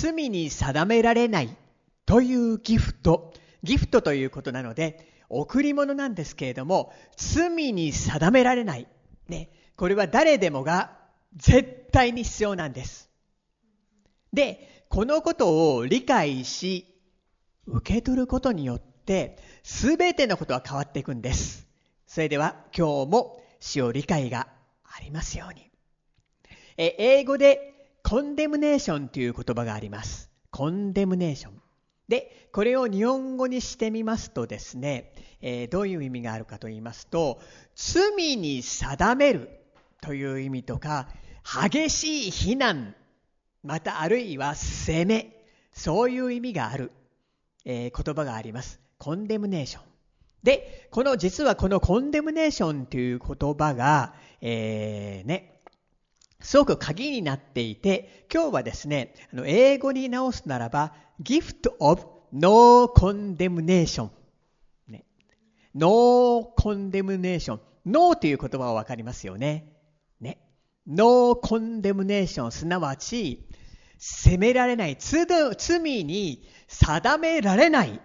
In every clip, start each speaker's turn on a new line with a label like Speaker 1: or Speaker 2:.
Speaker 1: 罪に定められないというギフト、ギフトということなので、贈り物なんですけれども、罪に定められない。ね。これは誰でもが絶対に必要なんです。で、このことを理解し、受け取ることによって、すべてのことは変わっていくんです。それでは今日も死を理解がありますように。え英語でコンデムネーションという言葉があります。コンデムネーション。で、これを日本語にしてみますとですね、えー、どういう意味があるかと言いますと、罪に定めるという意味とか、激しい非難、またあるいは責め、そういう意味がある、えー、言葉があります。コンデムネーション。で、この、実はこのコンデムネーションという言葉が、えー、ね、すごく鍵になっていて、今日はですね、あの英語に直すならば、gift of no condemnation。ね、no condemnation。no という言葉はわかりますよね。ね。no condemnation。すなわち、責められない、罪に定められない、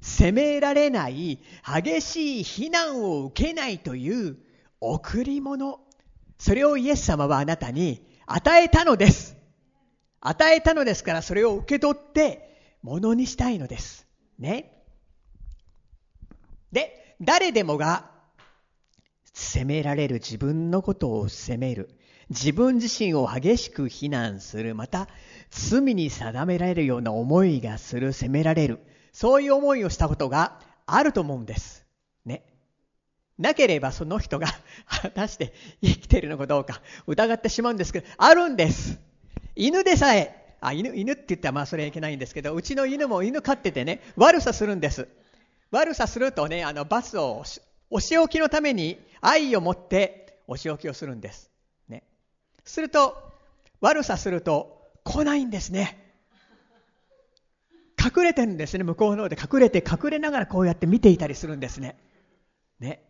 Speaker 1: 責められない、激しい非難を受けないという贈り物。それをイエス様はあなたに与えたのです。与えたのですからそれを受け取ってものにしたいのです。ね。で、誰でもが責められる自分のことを責める。自分自身を激しく非難する。また、罪に定められるような思いがする、責められる。そういう思いをしたことがあると思うんです。なければその人が 果たして生きているのかどうか疑ってしまうんですけど、あるんです。犬でさえ、あ、犬、犬って言ったらまあそれはいけないんですけど、うちの犬も犬飼っててね、悪さするんです。悪さするとね、あの、罰を、お仕置きのために愛を持ってお仕置きをするんです。ね。すると、悪さすると来ないんですね。隠れてるんですね。向こうの方で隠れて隠れながらこうやって見ていたりするんですね。ね。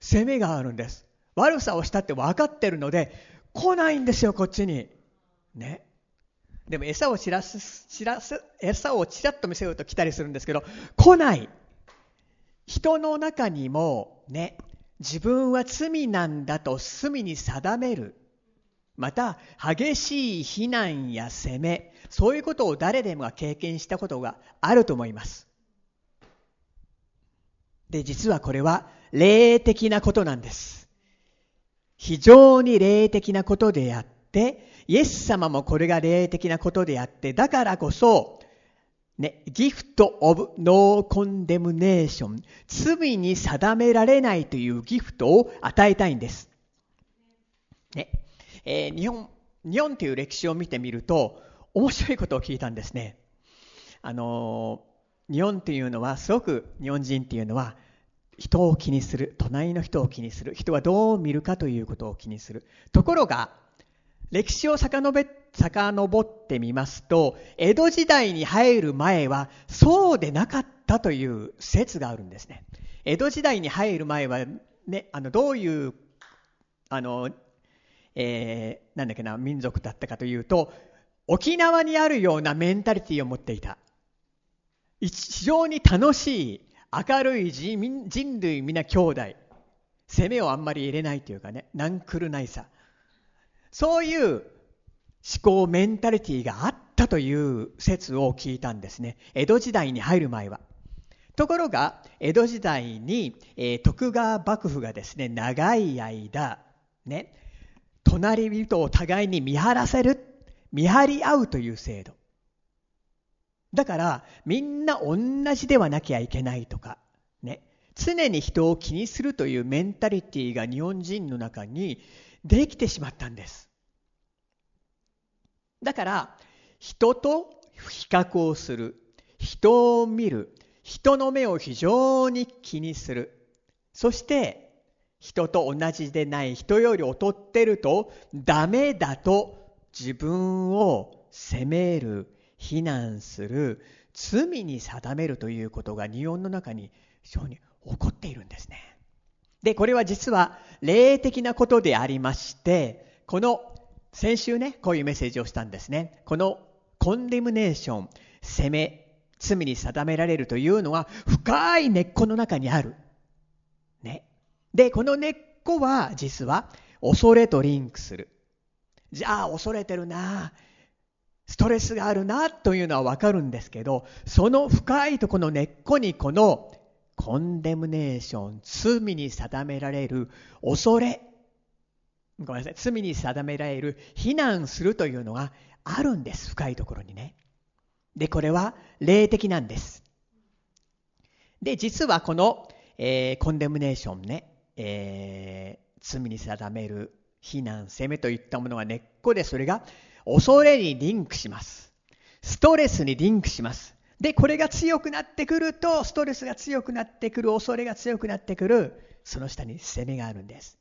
Speaker 1: 攻めがあるんです。悪さをしたって分かってるので、来ないんですよ、こっちに。ね。でも餌を散らす、散らす、餌をちらっと見せようと来たりするんですけど、来ない。人の中にもね、自分は罪なんだと罪に定める。また、激しい非難や責め、そういうことを誰でもが経験したことがあると思います。で、実はこれは霊的なことなんです。非常に霊的なことであって、イエス様もこれが霊的なことであって、だからこそ、ね、ギフト・オブ・ノー・コンデムネーション、罪に定められないというギフトを与えたいんです。ねえー、日本、日本という歴史を見てみると、面白いことを聞いたんですね。あの日本っていうのはすごく日本人っていうのは人を気にする隣の人を気にする人はどう見るかということを気にするところが歴史を遡ってみますと江戸時代に入る前はそうでなかったという説があるんですね江戸時代に入る前は、ね、あのどういうあの、えー、なんだっけな民族だったかというと沖縄にあるようなメンタリティーを持っていた。非常に楽しい、明るい人人類皆兄弟。攻めをあんまり入れないというかね、ナンクルないさ。そういう思考、メンタリティがあったという説を聞いたんですね。江戸時代に入る前は。ところが、江戸時代に、えー、徳川幕府がですね、長い間、ね、隣人を互いに見張らせる見張り合うという制度。だから、みんな同じではなきゃいけないとか、ね。常に人を気にするというメンタリティーが日本人の中にできてしまったんです。だから、人と比較をする。人を見る。人の目を非常に気にする。そして、人と同じでない人より劣ってるとダメだと自分を責める、非難する、罪に定めるということが日本の中に非常に起こっているんですね。で、これは実は霊的なことでありまして、この先週ね、こういうメッセージをしたんですね。このコンデムネーション、責め、罪に定められるというのは深い根っこの中にある。ね。で、この根っこは実は恐れとリンクする。じゃあ恐れてるなストレスがあるなというのはわかるんですけど、その深いとこの根っこにこのコンデムネーション、罪に定められる恐れ、ごめんなさい、罪に定められる非難するというのがあるんです、深いところにね。で、これは霊的なんです。で、実はこの、えー、コンデムネーションね、えー、罪に定める非難、責めといったものが根っこで、それが恐れにリンクします。ストレスにリンクします。で、これが強くなってくると、ストレスが強くなってくる、恐れが強くなってくる、その下に責めがあるんです。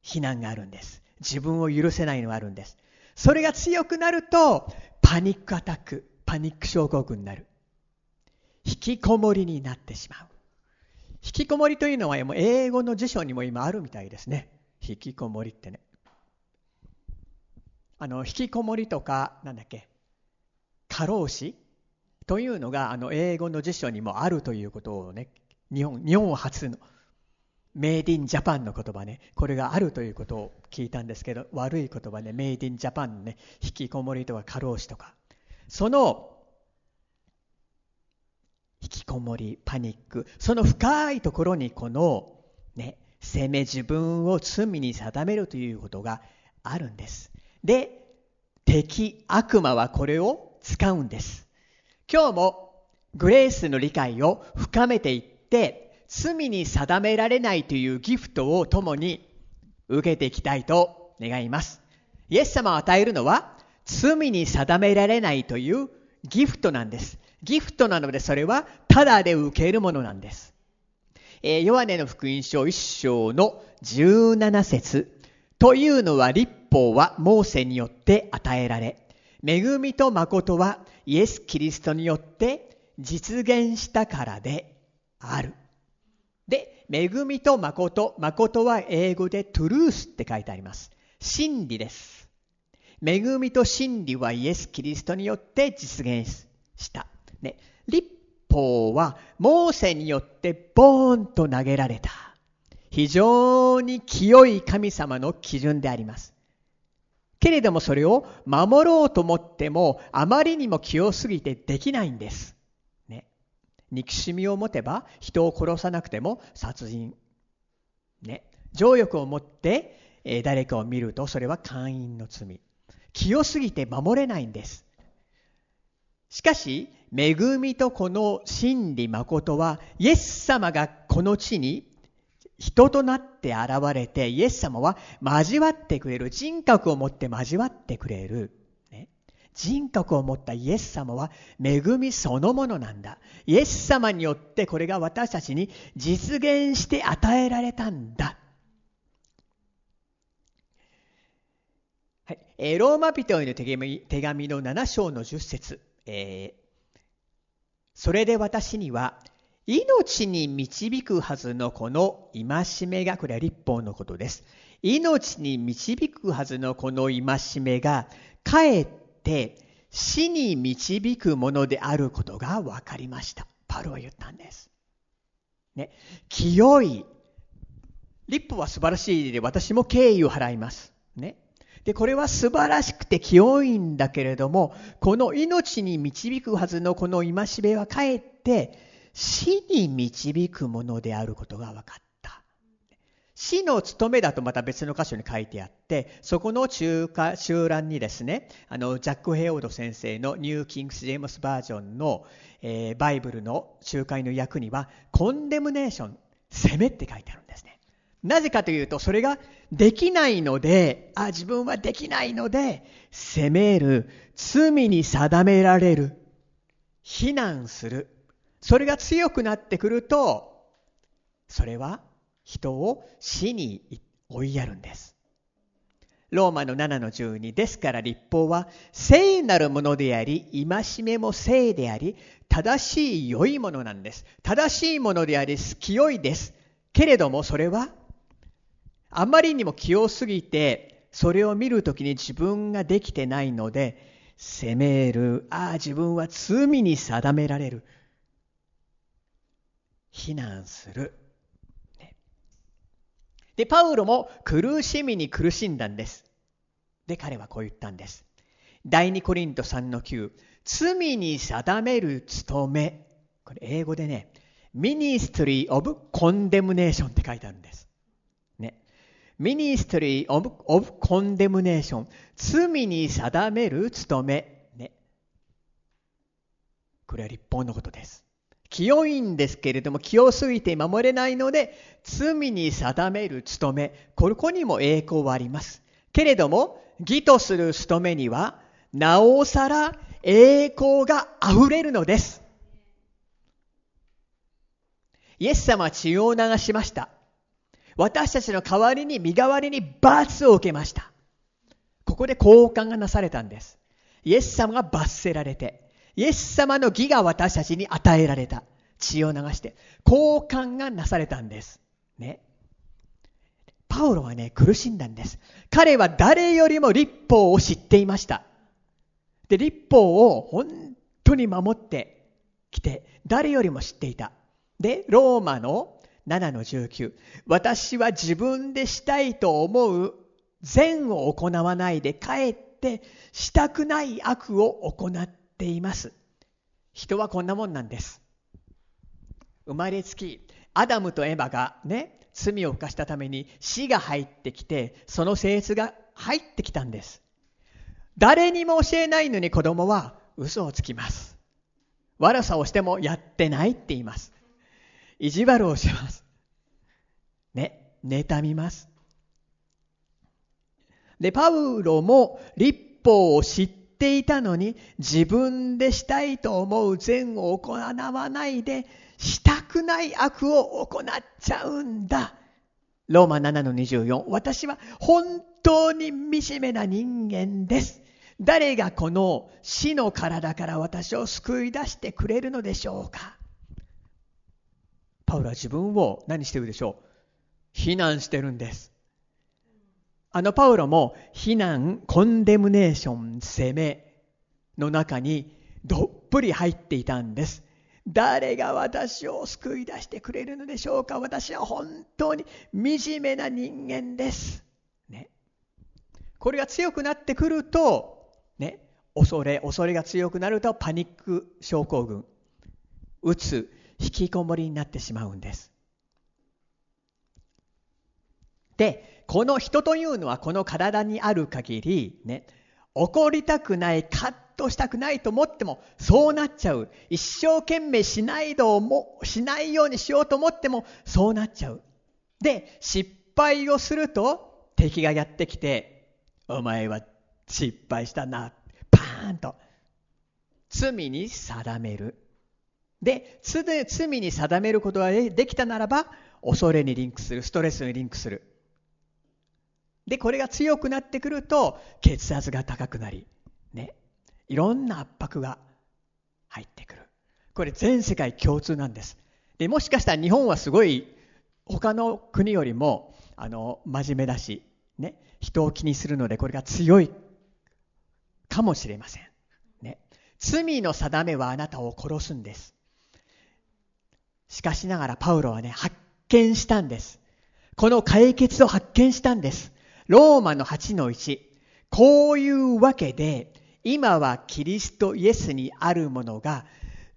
Speaker 1: 非難があるんです。自分を許せないのがあるんです。それが強くなると、パニックアタック、パニック症候群になる。引きこもりになってしまう。引きこもりというのは英語の辞書にも今あるみたいですね。引きこもりってね。あの、引きこもりとか、なんだっけ、過労死？というのが、あの、英語の辞書にもあるということをね、日本、日本初の、メイディンジャパンの言葉ね、これがあるということを聞いたんですけど、悪い言葉ね、メイディンジャパンね、引きこもりとか過労死とか、その、引きこもり、パニック、その深いところにこの、ね、責め自分を罪に定めるということがあるんです。で、敵、悪魔はこれを使うんです。今日もグレースの理解を深めていって、罪に定められないというギフトを共に受けていきたいと願います。イエス様を与えるのは罪に定められないというギフトなんです。ギフトなのでそれはただで受けるものなんです。えー、ヨハネの福音書1章の17節というのは立法はモーセによって与えられ、恵みと誠はイエス・キリストによって実現したからである。で、恵みと誠、誠は英語でトゥルースって書いてあります。真理です。恵みと真理はイエス・キリストによって実現した。ね、立法はモーセによってボーンと投げられた。非常に清い神様の基準であります。けれどもそれを守ろうと思ってもあまりにも清すぎてできないんです。ね。憎しみを持てば人を殺さなくても殺人。ね。情欲を持って、え誰かを見るとそれは会員の罪。清すぎて守れないんです。しかし、恵みとこの真理誠は、イエス様がこの地に人となって現れて、イエス様は交わってくれる。人格を持って交わってくれる。ね、人格を持ったイエス様は恵みそのものなんだ。イエス様によってこれが私たちに実現して与えられたんだ。はい、ローマ人への手紙手紙の7章の10節、えー、それで私には命に導くはずのこの戒めが、これは立法のことです。命に導くはずのこの戒めが、かえって死に導くものであることが分かりました。パルは言ったんです。ね、清い。立法は素晴らしいで、私も敬意を払います。ね。で、これは素晴らしくて清いんだけれども、この命に導くはずのこの戒めはかえって、死に導くものであることが分かった。死の務めだとまた別の箇所に書いてあって、そこの中華中覧にですね、あの、ジャック・ヘイオード先生のニュー・キングス・ジェームスバージョンの、えー、バイブルの仲介の訳には、コンデムネーション、責めって書いてあるんですね。なぜかというと、それができないので、あ、自分はできないので、責める、罪に定められる、非難する、それが強くなってくると、それは人を死に追いやるんです。ローマの7の12ですから立法は聖なるものであり、戒めも聖であり、正しい良いものなんです。正しいものであり、清いです。けれどもそれは、あまりにも清すぎて、それを見るときに自分ができてないので、責める。ああ、自分は罪に定められる。非難する。ね、で、パウロも苦しみに苦しんだんです。で、彼はこう言ったんです。第2コリント3の9。罪に定める務め。これ英語でね、Ministry of Condemnation って書いてあるんです。ね。Ministry of, of Condemnation。罪に定める務め。ね。これは立法のことです。清いんですけれども、清すぎて守れないので、罪に定める務め。ここにも栄光はあります。けれども、義とする務めには、なおさら栄光が溢れるのです。イエス様は血を流しました。私たちの代わりに、身代わりに罰を受けました。ここで交換がなされたんです。イエス様が罰せられて、イエス様の義が私たちに与えられた。血を流して、交換がなされたんです。ね。パウロはね、苦しんだんです。彼は誰よりも立法を知っていました。で、立法を本当に守ってきて、誰よりも知っていた。で、ローマの7の19。私は自分でしたいと思う善を行わないで、かえってしたくない悪を行ってています。人はこんなもんなんです。生まれつき、アダムとエバがね、罪を犯したために死が入ってきて、その性質が入ってきたんです。誰にも教えないのに子供は嘘をつきます。悪さをしてもやってないって言います。意地悪をします。ね、妬みます。で、パウロも立法を知ってていたのに自分でしたいと思う善を行わないでしたくない悪を行っちゃうんだ。ローマ7の24。私は本当に惨めな人間です。誰がこの死の体から私を救い出してくれるのでしょうかパウロは自分を何してるでしょう？非難してるんです。あのパウロも非難、コンデムネーション、責めの中にどっぷり入っていたんです。誰が私を救い出してくれるのでしょうか私は本当に惨めな人間です。ね。これが強くなってくると、ね、恐れ、恐れが強くなるとパニック症候群、うつ、引きこもりになってしまうんです。で、この人というのはこの体にある限り、ね、怒りたくない、カッとしたくないと思っても、そうなっちゃう。一生懸命しないとも、しないようにしようと思っても、そうなっちゃう。で、失敗をすると、敵がやってきて、お前は失敗したな。パーンと。罪に定める。で、罪に定めることができたならば、恐れにリンクする、ストレスにリンクする。で、これが強くなってくると、血圧が高くなり、ね、いろんな圧迫が入ってくる。これ全世界共通なんです。で、もしかしたら日本はすごい、他の国よりも、あの、真面目だし、ね、人を気にするので、これが強いかもしれません。ね。罪の定めはあなたを殺すんです。しかしながらパウロはね、発見したんです。この解決を発見したんです。ローマの8の1。こういうわけで、今はキリストイエスにあるものが、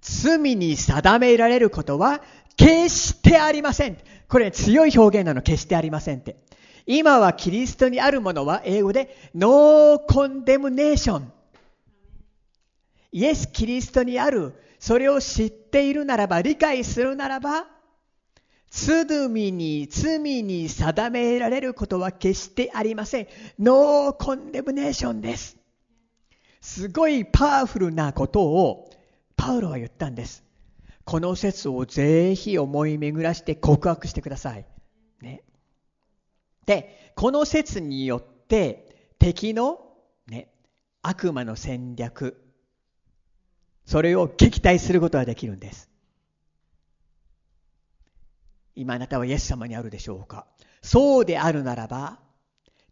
Speaker 1: 罪に定められることは決してありません。これ強い表現なの、決してありませんって。今はキリストにあるものは英語でノーコンデムネーション。イエス・キリストにある、それを知っているならば、理解するならば、罪に、罪に定められることは決してありません。ノーコンデムネーションです。すごいパワフルなことをパウロは言ったんです。この説をぜひ思い巡らして告白してください。ね。で、この説によって敵の、ね、悪魔の戦略、それを撃退することができるんです。今あなたはイエス様にあるでしょうか？そうであるならば、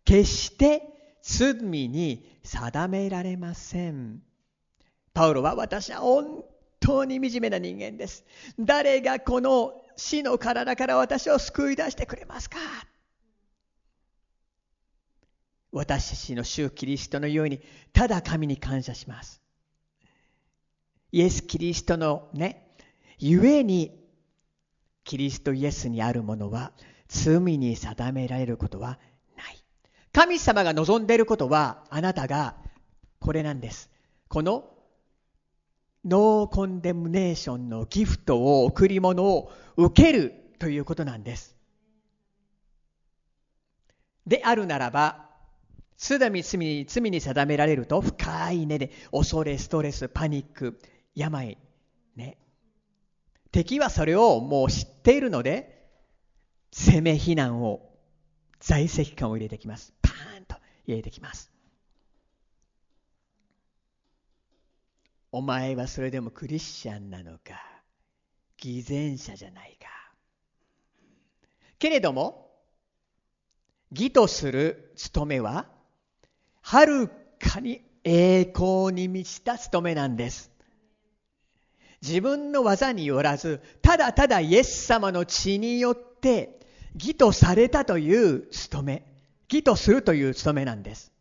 Speaker 1: 決して罪に定められません。パウロは私は本当に惨めな人間です。誰がこの死の体から私を救い出してくれますか？私たちの主キリストのようにただ神に感謝します。イエス・キリストのね、ゆえにキリストイエスにあるものは罪に定められることはない。神様が望んでいることはあなたがこれなんです。このノーコンデムネーションのギフトを、贈り物を受けるということなんです。であるならば、すでに罪に罪に定められると深い根で恐れ、ストレス、パニック、病、ね。敵はそれをもう知っているので、攻め非難を、在籍感を入れてきます。パーンと入れてきます。お前はそれでもクリスチャンなのか？偽善者じゃないか？けれども義とする務めははるかに栄光に満ちた務めなんです自分の技によらずただただイエス様の血によって義とされたという務め義とするという務めなんです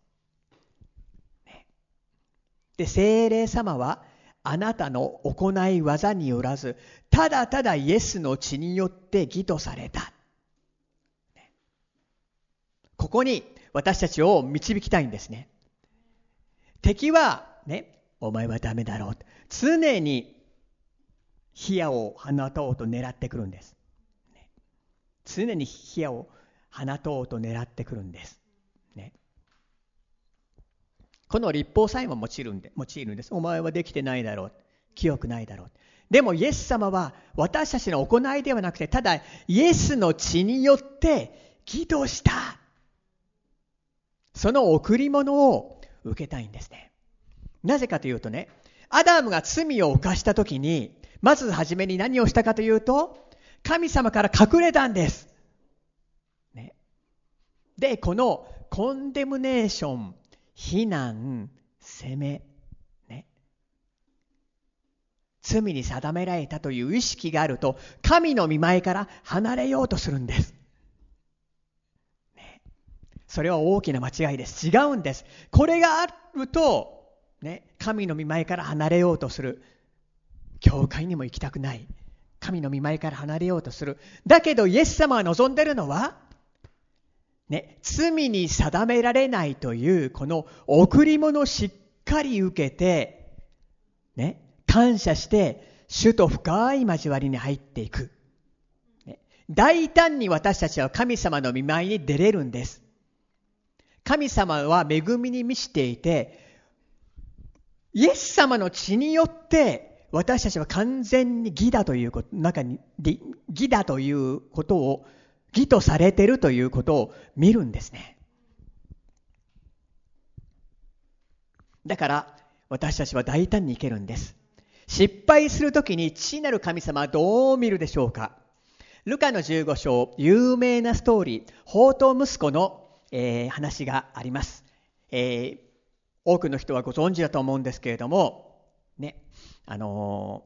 Speaker 1: で、精霊様はあなたの行い技によらず、ただただイエスの血によって義とされた。ここに私たちを導きたいんですね。敵は、ね、お前はダメだろう。常に火矢を放とうと狙ってくるんです。常に火矢を放とうと狙ってくるんです。ね。この立法さえも用いるんで用いるんです。お前はできてないだろう。清くないだろう。でもイエス様は私たちの行いではなくて、ただイエスの血によって義とした。その贈り物を受けたいんですね。なぜかというとね、アダムが罪を犯した時に、まず初めに何をしたかというと、神様から隠れたんです。ね、で、このコンデムネーション、非難、責め、ね。罪に定められたという意識があると、神の見前から離れようとするんです。ね、それは大きな間違いです。違うんです。これがあると、ね、神の見前から離れようとする。教会にも行きたくない。神の見前から離れようとする。だけど、イエス様が望んでるのは、ね、罪に定められないというこの贈り物をしっかり受けて、ね、感謝して主と深い交わりに入っていく。ね、大胆に私たちは神様の見舞いに出れるんです。神様は恵みに満ちていて、イエス様の血によって私たちは完全に義だということ、中に、義だということを義とされてるということを見るんですね。だから私たちは大胆にいけるんです。失敗するときに父なる神様はどう見るでしょうか？ルカの15章、有名なストーリー、宝刀息子の、えー、話があります、えー、多くの人はご存知だと思うんですけれども、あの、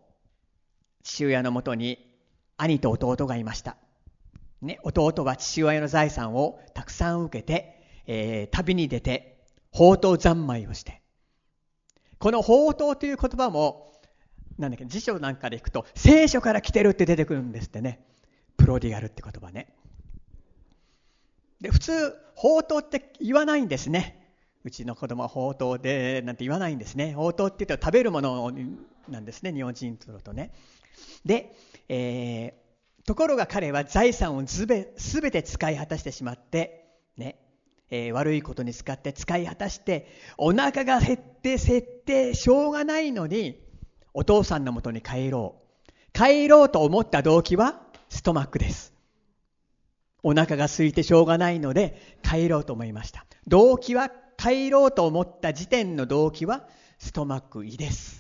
Speaker 1: 父親のもとに兄と弟がいました。ね、弟は父親の財産をたくさん受けて、えー、旅に出て、宝刀三昧をして。この宝刀という言葉も、なんだっけ、辞書なんかでいくと、聖書から来てるって出てくるんですってね。プロディガルって言葉ね。で、普通、宝刀って言わないんですね。うちの子供は宝刀で、なんて言わないんですね。宝刀って言ったら食べるものをなんですね、日本人ととね。で、えー、ところが彼は財産をすべて使い果たしてしまって、ね、えー、悪いことに使って使い果たして、お腹が減って減ってしょうがないのに、お父さんのもとに帰ろう。帰ろうと思った動機はストマックです。お腹が空いてしょうがないので帰ろうと思いました。動機は帰ろうと思った時点の動機はストマック胃です。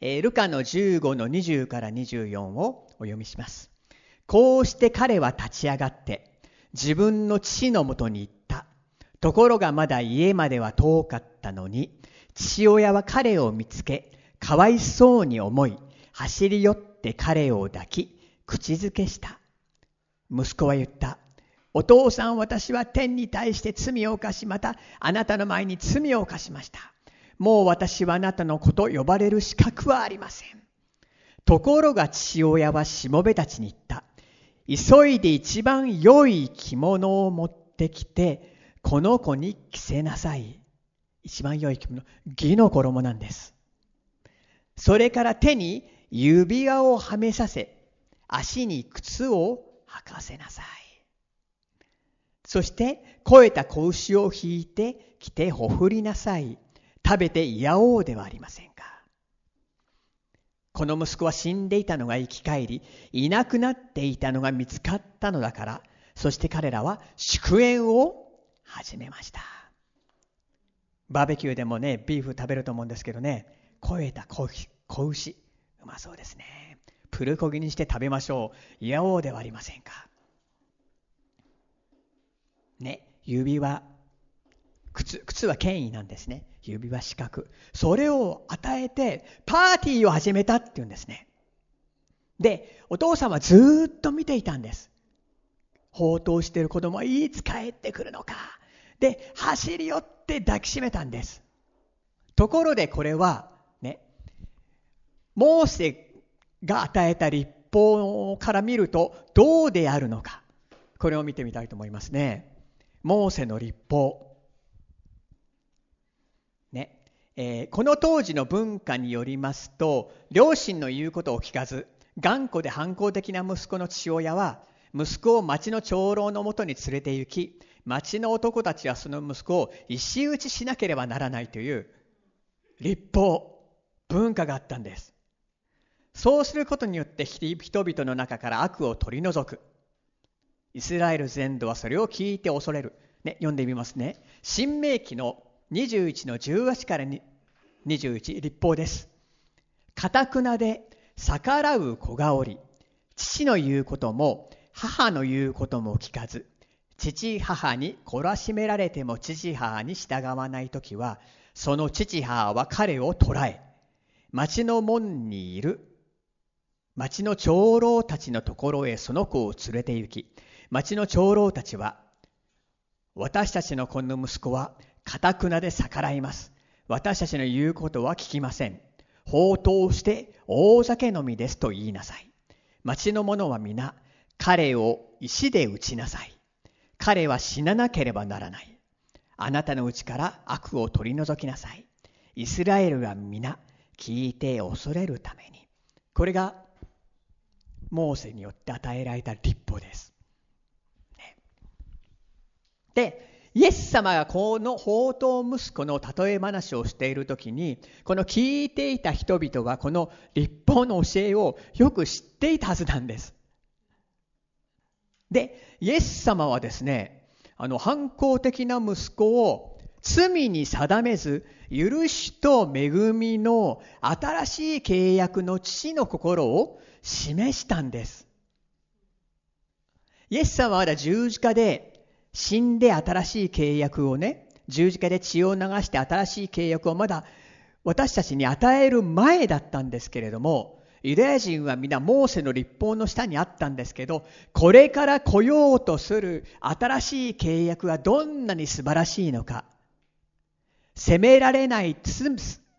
Speaker 1: え、ルカの15の20から24をお読みします。こうして彼は立ち上がって自分の父のもとに行った。ところがまだ家までは遠かったのに、父親は彼を見つけ、かわいそうに思い、走り寄って彼を抱き、口づけした。息子は言った。お父さん、私は天に対して罪を犯し、またあなたの前に罪を犯しました。もう私はあなたの子と呼ばれる資格はありません。ところが父親はしもべたちに言った。急いで一番良い着物を持ってきて、この子に着せなさい。一番良い着物、義の衣なんです。それから手に指輪をはめさせ、足に靴を履かせなさい。そして、肥えた子牛を引いて着てほふりなさい。食べてやおうではありませんか。この息子は死んでいたのが生き返り、いなくなっていたのが見つかったのだから、そして彼らは祝宴を始めました。バーベキューでもね、ビーフ食べると思うんですけどね、肥えた子牛、うまそうですね。プルコギにして食べましょう。やおうではありませんか。ね、指輪、靴、靴は権威なんですね。指輪四角。それを与えて、パーティーを始めたっていうんですね。で、お父さんはずっと見ていたんです。放蕩している子供はいつ帰ってくるのか。で、走り寄って抱きしめたんです。ところでこれは、ね、モーセが与えた立法から見るとどうであるのか。これを見てみたいと思いますね。モーセの立法。ね。えー、この当時の文化によりますと、両親の言うことを聞かず、頑固で反抗的な息子の父親は、息子を町の長老のもとに連れて行き、町の男たちはその息子を石打ちしなければならないという立法、文化があったんです。そうすることによって人々の中から悪を取り除く。イスラエル全土はそれを聞いて恐れる。ね、読んでみますね。新明記の21の18から21、立法です。かたくなで逆らう子がおり、父の言うことも母の言うことも聞かず、父母に懲らしめられても父母に従わないときは、その父母は彼を捕らえ、町の門にいる町の長老たちのところへその子を連れて行き、町の長老たちは、私たちのこの息子は、かたくなで逆らいます。私たちの言うことは聞きません。放蕩して大酒飲みですと言いなさい。町の者は皆、彼を石で打ちなさい。彼は死ななければならない。あなたのうちから悪を取り除きなさい。イスラエルは皆、聞いて恐れるために。これがモーセによって与えられた立法です。ね、で、イエス様がこの宝刀息子の例え話をしている時に、この聞いていた人々はこの立法の教えをよく知っていたはずなんです。で、イエス様はですね、あの反抗的な息子を罪に定めず、許しと恵みの新しい契約の父の心を示したんです。イエス様は十字架で死んで新しい契約をね、十字架で血を流して新しい契約をまだ私たちに与える前だったんですけれども、ユダヤ人は皆モーセの立法の下にあったんですけど、これから来ようとする新しい契約がどんなに素晴らしいのか、責められない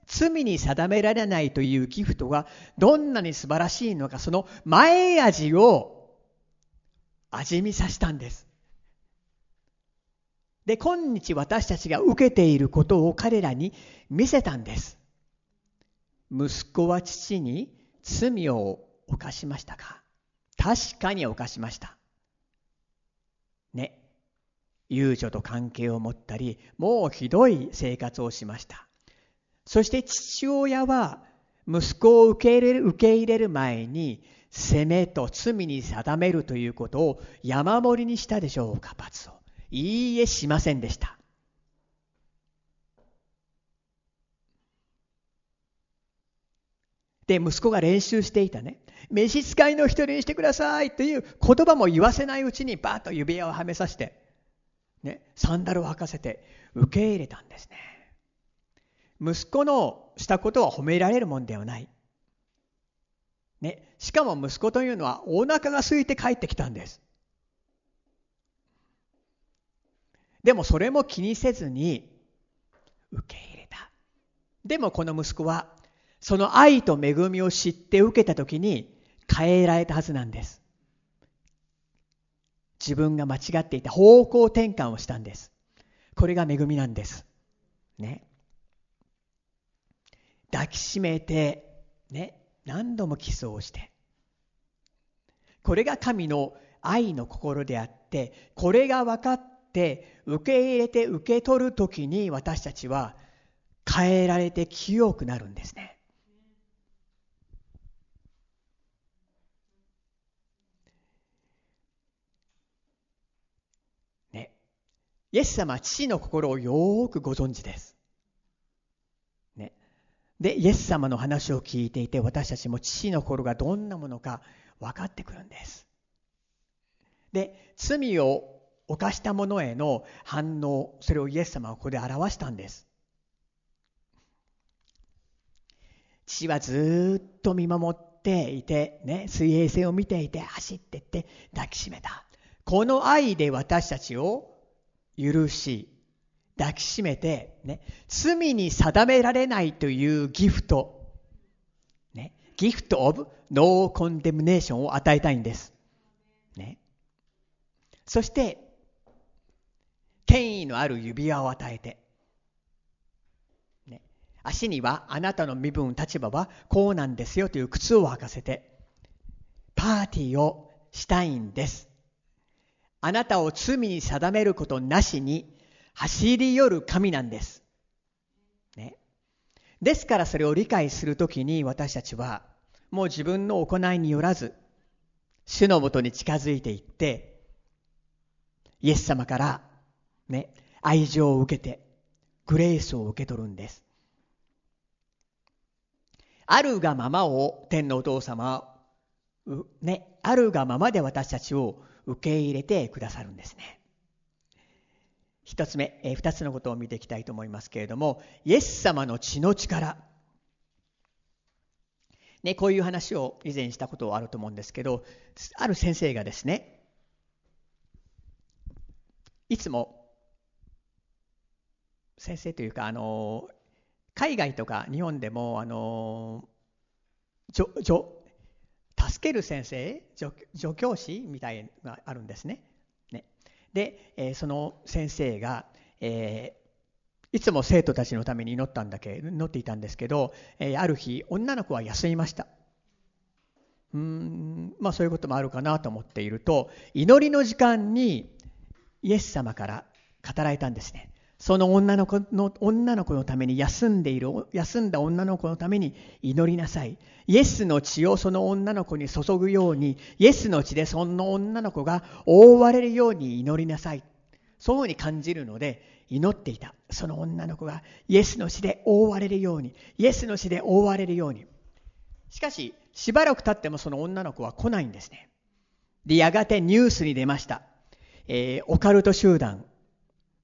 Speaker 1: 罪に定められないというギフトがどんなに素晴らしいのか、その前味を味見させたんです。で、今日私たちが受けていることを彼らに見せたんです。息子は父に罪を犯しましたか？確かに犯しました。ね。遊女と関係を持ったり、もうひどい生活をしました。そして父親は息子を受け入れる受け入れる前に責めと罪に定めるということを山盛りにしたでしょうか、罰を。いいえ、しませんでした。で、息子が練習していたね、召使いの一人にしてくださいという言葉も言わせないうちにバーッと指輪をはめさせて、ね、サンダルを履かせて受け入れたんですね。息子のしたことは褒められるもんではない。ね、しかも息子というのはお腹が空いて帰ってきたんです。でもそれも気にせずに受け入れた。でもこの息子はその愛と恵みを知って受けた時に変えられたはずなんです。自分が間違っていた方向転換をしたんです。これが恵みなんです。ね。抱きしめて、ね、何度もキスをして。これが神の愛の心であって、これが分かって受け入れて受け取るときに私たちは変えられて清くなるんですね。ね。イエス様は父の心をよくご存知です。ねで、イエス様の話を聞いていて、私たちも父の心がどんなものか分かってくるんです。で、罪を犯した者への反応、それをイエス様はここで表したんです。父はずっと見守っていて、ね、水平線を見ていて、走ってって抱きしめた。この愛で私たちを許し、抱きしめて、ね、罪に定められないというギフト、ね、ギフトオブノーコンデムネーションを与えたいんです。ね。そして、権威のある指輪を与えて、ね、足にはあなたの身分、立場はこうなんですよという靴を履かせて、パーティーをしたいんです。あなたを罪に定めることなしに走り寄る神なんです。ね。ですからそれを理解するときに私たちはもう自分の行いによらず主のもとに近づいていってイエス様からね愛情を受けてグレースを受け取るんです。あるがままを天のお父様ね、あるがままで私たちを受け入れてくださるんですね。一つ目、二つのことを見ていきたいと思いますけれども、イエス様の血の力。ね、こういう話を以前したことあると思うんですけど、ある先生がですね、いつも、先生というか、あの、海外とか日本でも、あの、助ける先生助教師みたいのがあるんですね。で、え、その先生が、えー、いつも生徒たちのために祈ったんだけ祈っていたんですけど、え、ある日女の子は休みました。うんまあそういうこともあるかなと思っていると祈りの時間にイエス様から語られたんですね。その女の子の女の子のために休んでいる休んだ女の子のために祈りなさい。イエスの血をその女の子に注ぐようにイエスの血でその女の子が覆われるように祈りなさい。そういうふうに感じるので祈っていた。その女の子がイエスの血で覆われるようにイエスの血で覆われるように。しかししばらく経ってもその女の子は来ないんですね。でやがてニュースに出ました、えー、オカルト集団。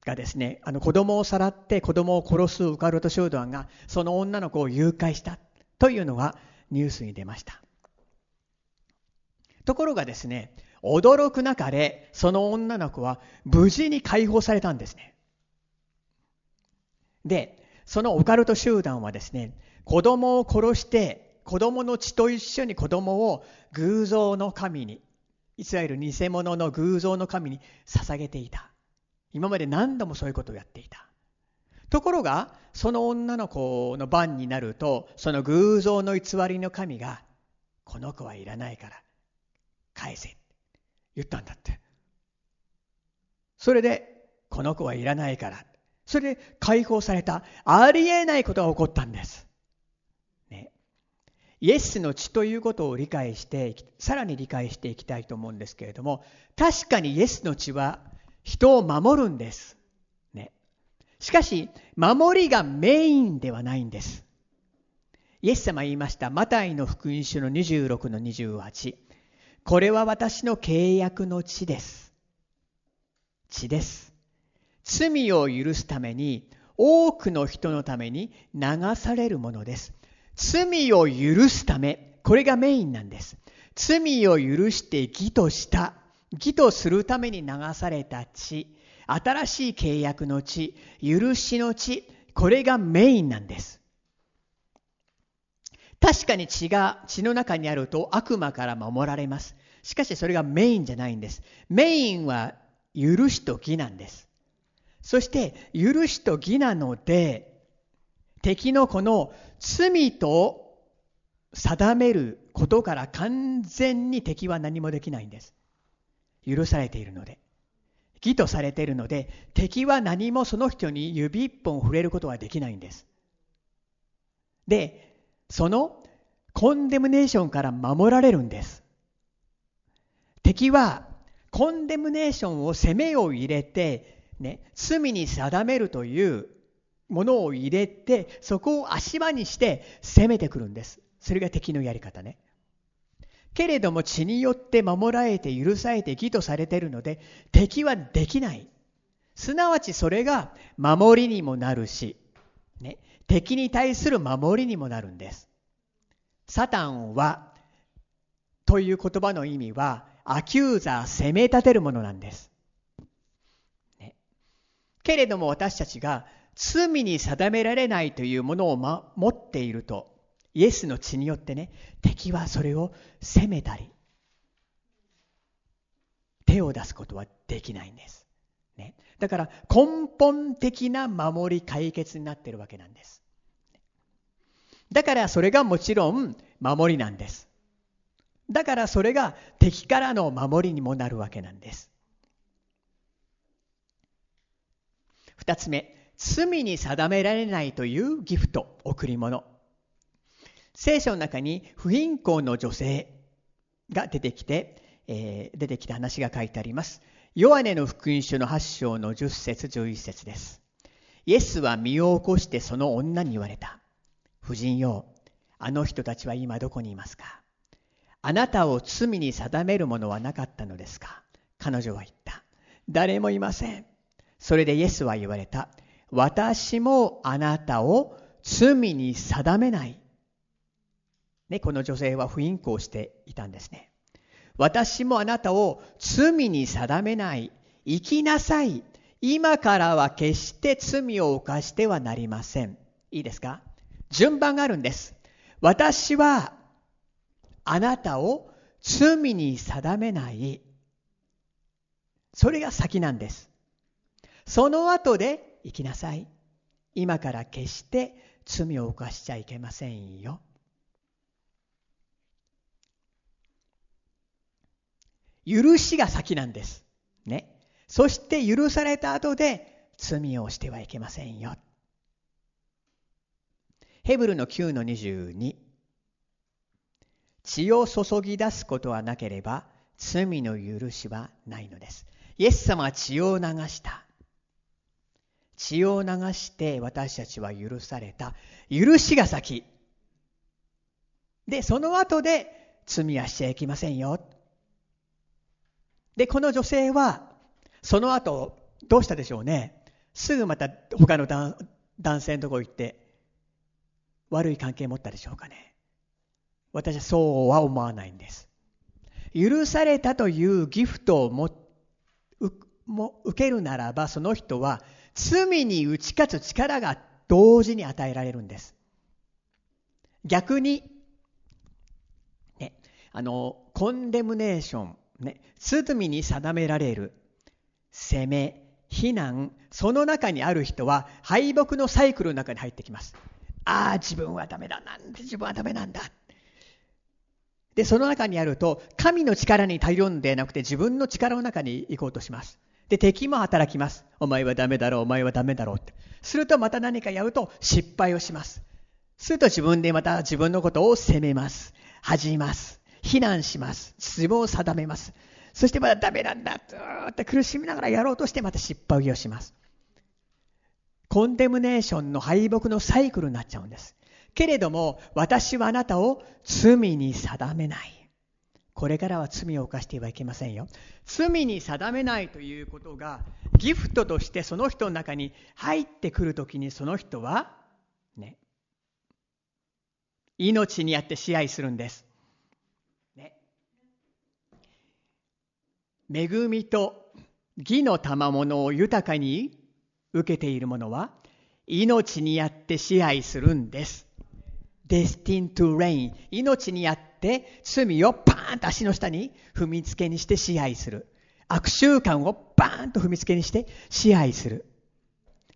Speaker 1: がですね、あの子供をさらって子供を殺すウカルト集団がその女の子を誘拐したというのがニュースに出ました。ところがですね、驚く中でその女の子は無事に解放されたんですね。で、そのオカルト集団はですね、子供を殺して子供の血と一緒に子供を偶像の神に、イスラエル偽物の偶像の神に捧げていた。今まで何度もそういうことをやっていた。ところが、その女の子の番になると、その偶像の偽りの神が、この子はいらないから、返せ。言ったんだって。それで、この子はいらないから。それで解放された。ありえないことが起こったんです。ね。イエスの血ということを理解して、さらに理解していきたいと思うんですけれども、確かにイエスの血は人を守るんです。ね。しかし、守りがメインではないんです。イエス様言いました。マタイの福音書の26の28。これは私の契約の地です。地です。罪を許すために、多くの人のために流されるものです。罪を許すため、これがメインなんです。罪を許して義とした、義とするために流された血、新しい契約の血、許しの血、これがメインなんです。確かに血が血の中にあると悪魔から守られます。しかしそれがメインじゃないんです。メインは許しと義なんです。そして許しと義なので、敵のこの罪と定めることから完全に敵は何もできないんです。許されているので。義とされているので、敵は何もその人に指一本触れることはできないんです。で、そのコンデムネーションから守られるんです。敵はコンデムネーションを責めを入れて、ね、罪に定めるというものを入れて、そこを足場にして攻めてくるんです。それが敵のやり方ね。けれども血によって守られて許されて義とされているので、敵はできない。すなわちそれが守りにもなるし、ね、敵に対する守りにもなるんです。サタンは、という言葉の意味は、アキューザー、責め立てるものなんです。ね、けれども私たちが罪に定められないというものを、ま、持っていると、イエスの血によってね、敵はそれを責めたり、手を出すことはできないんです。ね、だから根本的な守り解決になってるわけなんです。だからそれがもちろん守りなんです。だからそれが敵からの守りにもなるわけなんです。二つ目、罪に定められないというギフト、贈り物。聖書の中に不貧困の女性が出てきて、えー、出てきた話が書いてあります。ヨアネの福音書の8章の10節11節です。イエスは身を起こしてその女に言われた。夫人よ、あの人たちは今どこにいますか？あなたを罪に定めるものはなかったのですか？彼女は言った。誰もいません。それでイエスは言われた。私もあなたを罪に定めない。ね、この女性は不妊婚をしていたんですね。私もあなたを罪に定めない。生きなさい。今からは決して罪を犯してはなりません。いいですか？順番があるんです。私はあなたを罪に定めない。それが先なんです。その後で生きなさい。今から決して罪を犯しちゃいけませんよ。許しが先なんです。ね。そして許された後で罪をしてはいけませんよ。ヘブルの9の22。血を注ぎ出すことはなければ罪の許しはないのです。イエス様は血を流した。血を流して私たちは許された。許しが先。で、その後で罪はしちゃいけませんよ。で、この女性は、その後、どうしたでしょうね。すぐまた他の男性のとこ行って、悪い関係持ったでしょうかね。私はそうは思わないんです。許されたというギフトをもも受けるならば、その人は罪に打ち勝つ力が同時に与えられるんです。逆に、ね、あの、コンデムネーション、ね、罪に定められる、責め、非難、その中にある人は敗北のサイクルの中に入ってきます。ああ、自分はダメだ。なんで自分はダメなんだ。で、その中にあると、神の力に頼んでなくて自分の力の中に行こうとします。で、敵も働きます。お前はダメだろう、お前はダメだろうって。するとまた何かやると失敗をします。すると自分でまた自分のことを責めます。恥じます。非難します。自分を定めます。そしてまたダメなんだ。ずって苦しみながらやろうとしてまた失敗をします。コンデムネーションの敗北のサイクルになっちゃうんです。けれども、私はあなたを罪に定めない。これからは罪を犯してはいけませんよ。罪に定めないということがギフトとしてその人の中に入ってくるときにその人は、ね、命にあって支配するんです。ね、恵みと義の賜物を豊かに受けている者は命にあって支配するんです。destined to reign 命にあって罪をパーンと足の下に踏みつけにして支配する。悪習慣をバーンと踏みつけにして支配する。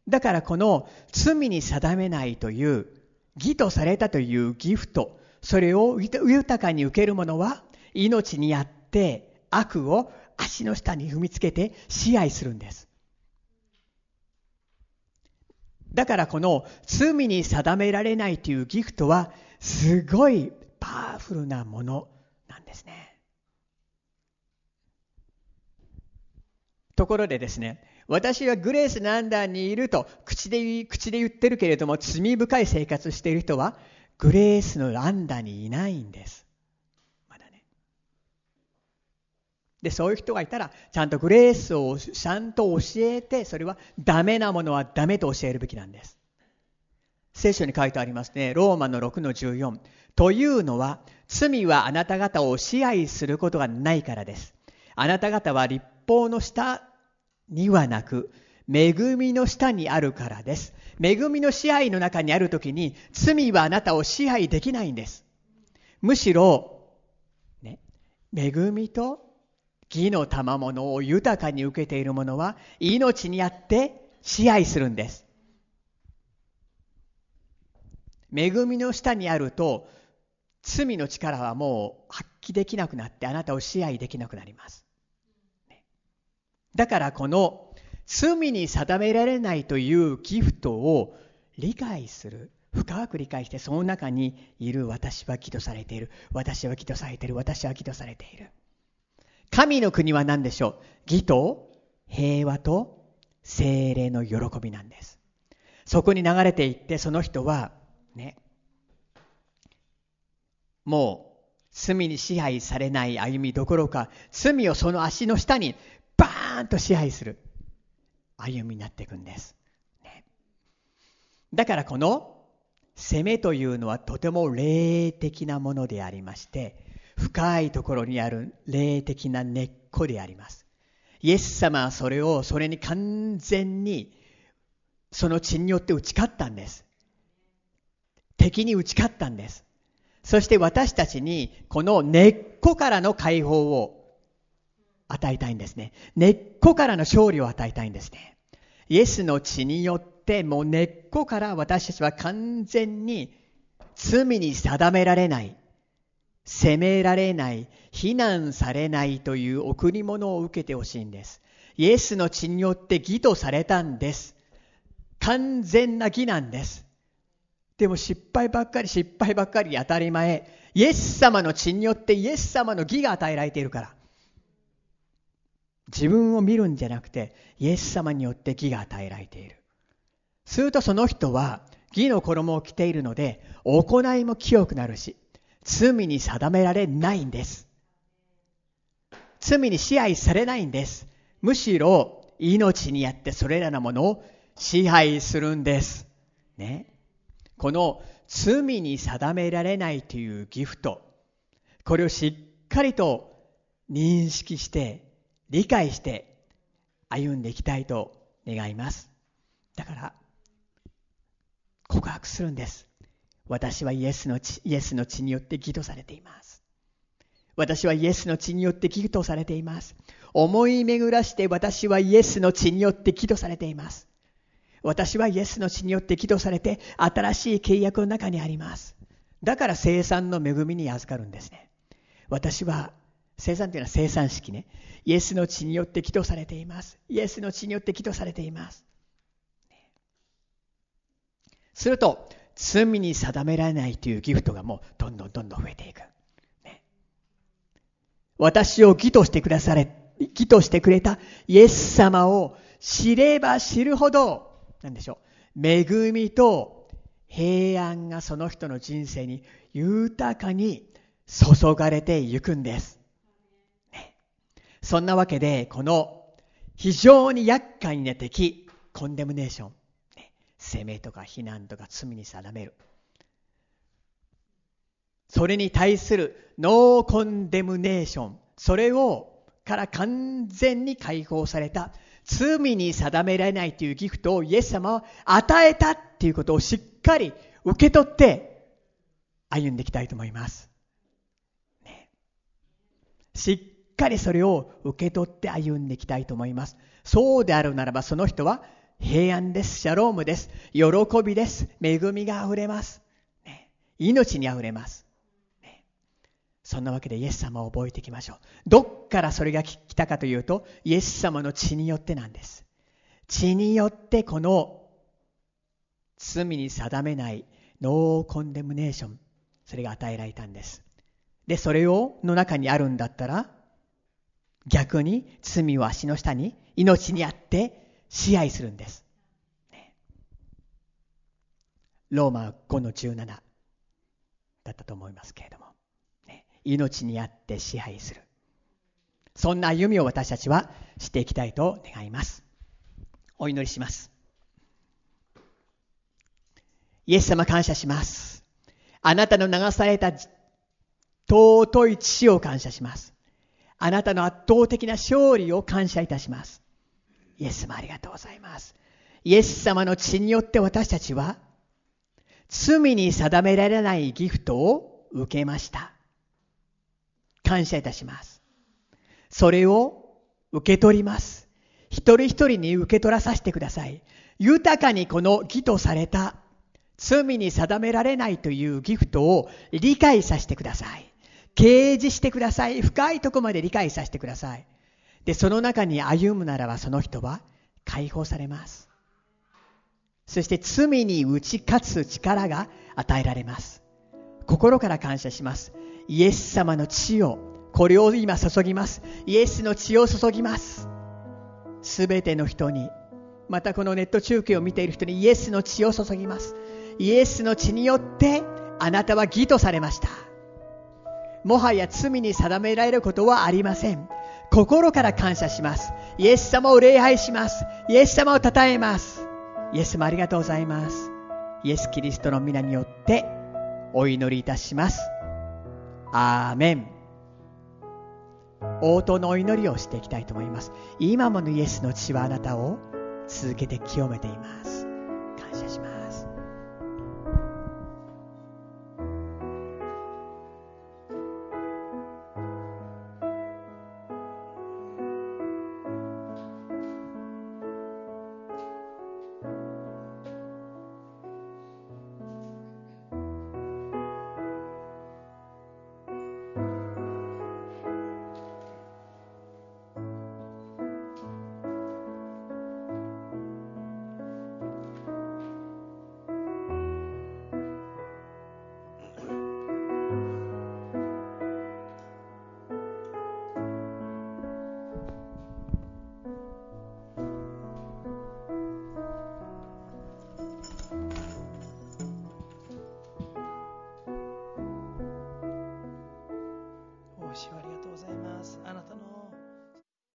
Speaker 1: だからこの罪に定めないという義とされたというギフトそれを豊かに受ける者は命にあって悪を足の下に踏みつけて支配するんですだからこの罪に定められないというギフトはすごいパワフルなものなんですね。ところでですね、私はグレースのアンダーにいると口で口で言ってるけれども罪深い生活している人はグレースのアンダーにいないんです。で、そういう人がいたら、ちゃんとグレースをちゃんと教えて、それはダメなものはダメと教えるべきなんです。聖書に書いてありますね。ローマの6の14。というのは、罪はあなた方を支配することがないからです。あなた方は立法の下にはなく、恵みの下にあるからです。恵みの支配の中にあるときに、罪はあなたを支配できないんです。むしろ、ね、恵みと義の賜物を豊かに受けている者は命にあって支配するんです。恵みの下にあると罪の力はもう発揮できなくなってあなたを支配できなくなります。だからこの罪に定められないというギフトを理解する。深く理解してその中にいる私は義とされている。私は義とされている。私は義とされている。神の国は何でしょう？義と平和と精霊の喜びなんです。そこに流れていってその人はね、もう罪に支配されない歩みどころか罪をその足の下にバーンと支配する歩みになっていくんです。ね、だからこの攻めというのはとても霊的なものでありまして深いところにある霊的な根っこであります。イエス様はそれを、それに完全に、その血によって打ち勝ったんです。敵に打ち勝ったんです。そして私たちに、この根っこからの解放を与えたいんですね。根っこからの勝利を与えたいんですね。イエスの血によって、もう根っこから私たちは完全に罪に定められない。責められない、非難されないという贈り物を受けてほしいんです。イエスの血によって義とされたんです。完全な義なんです。でも失敗ばっかり失敗ばっかり当たり前。イエス様の血によってイエス様の義が与えられているから。自分を見るんじゃなくて、イエス様によって義が与えられている。するとその人は義の衣を着ているので、行いも清くなるし、罪に定められないんです。罪に支配されないんです。むしろ命にあってそれらのものを支配するんです。ね。この罪に定められないというギフト、これをしっかりと認識して、理解して歩んでいきたいと願います。だから、告白するんです。私はイエスの血、イエスの血によって義とされています。私はイエスの血によって義とされています。思い巡らして私はイエスの血によって義とされています。私はイエスの血によって義とされて新しい契約の中にあります。だから生産の恵みに預かるんですね。私は生産というのは生産式ね。イエスの血によって義とされています。イエスの血によって義とされています。すると、罪に定められないというギフトがもうどんどんどんどん増えていく。ね、私を義としてくだされ、義としてくれたイエス様を知れば知るほど、なんでしょう、恵みと平安がその人の人生に豊かに注がれていくんです。ねそんなわけで、この非常に厄介な敵、コンデムネーション、責めとか非難とか罪に定める。それに対するノーコンデムネーション、それをから完全に解放された罪に定められないというギフトをイエス様は与えたっていうことをしっかり受け取って歩んでいきたいと思います。ね、しっかりそれを受け取って歩んでいきたいと思います。そうであるならばその人は平安です。シャロームです。喜びです。恵みがあふれます。ね、命にあふれます。ねそんなわけでイエス様を覚えていきましょう。どっからそれが来たかというと、イエス様の血によってなんです。血によってこの罪に定めないノーコンデムネーション、それが与えられたんです。で、それをの中にあるんだったら、逆に罪を足の下に命にあって支配するんです。ローマ5の17だったと思いますけれども。ね命にあって支配する。そんな歩みを私たちはしていきたいと願います。お祈りします。イエス様感謝します。あなたの流された尊い血を感謝します。あなたの圧倒的な勝利を感謝いたします。イエス様ありがとうございます。イエス様の血によって私たちは罪に定められないギフトを受けました。感謝いたします。それを受け取ります。一人一人に受け取らさせてください。豊かにこの義とされた罪に定められないというギフトを理解させてください。掲示してください。深いとこまで理解させてください。で、その中に歩むならばその人は解放されます。そして罪に打ち勝つ力が与えられます。心から感謝します。イエス様の血を、これを今注ぎます。イエスの血を注ぎます。すべての人に、またこのネット中継を見ている人にイエスの血を注ぎます。イエスの血によってあなたは義とされました。もはや罪に定められることはありません。心から感謝します。イエス様を礼拝します。イエス様を称えます。イエス様ありがとうございます。イエス・キリストの皆によってお祈りいたします。アーメン応答のお祈りをしていきたいと思います今ものイエスの血はあなたを続けて清めています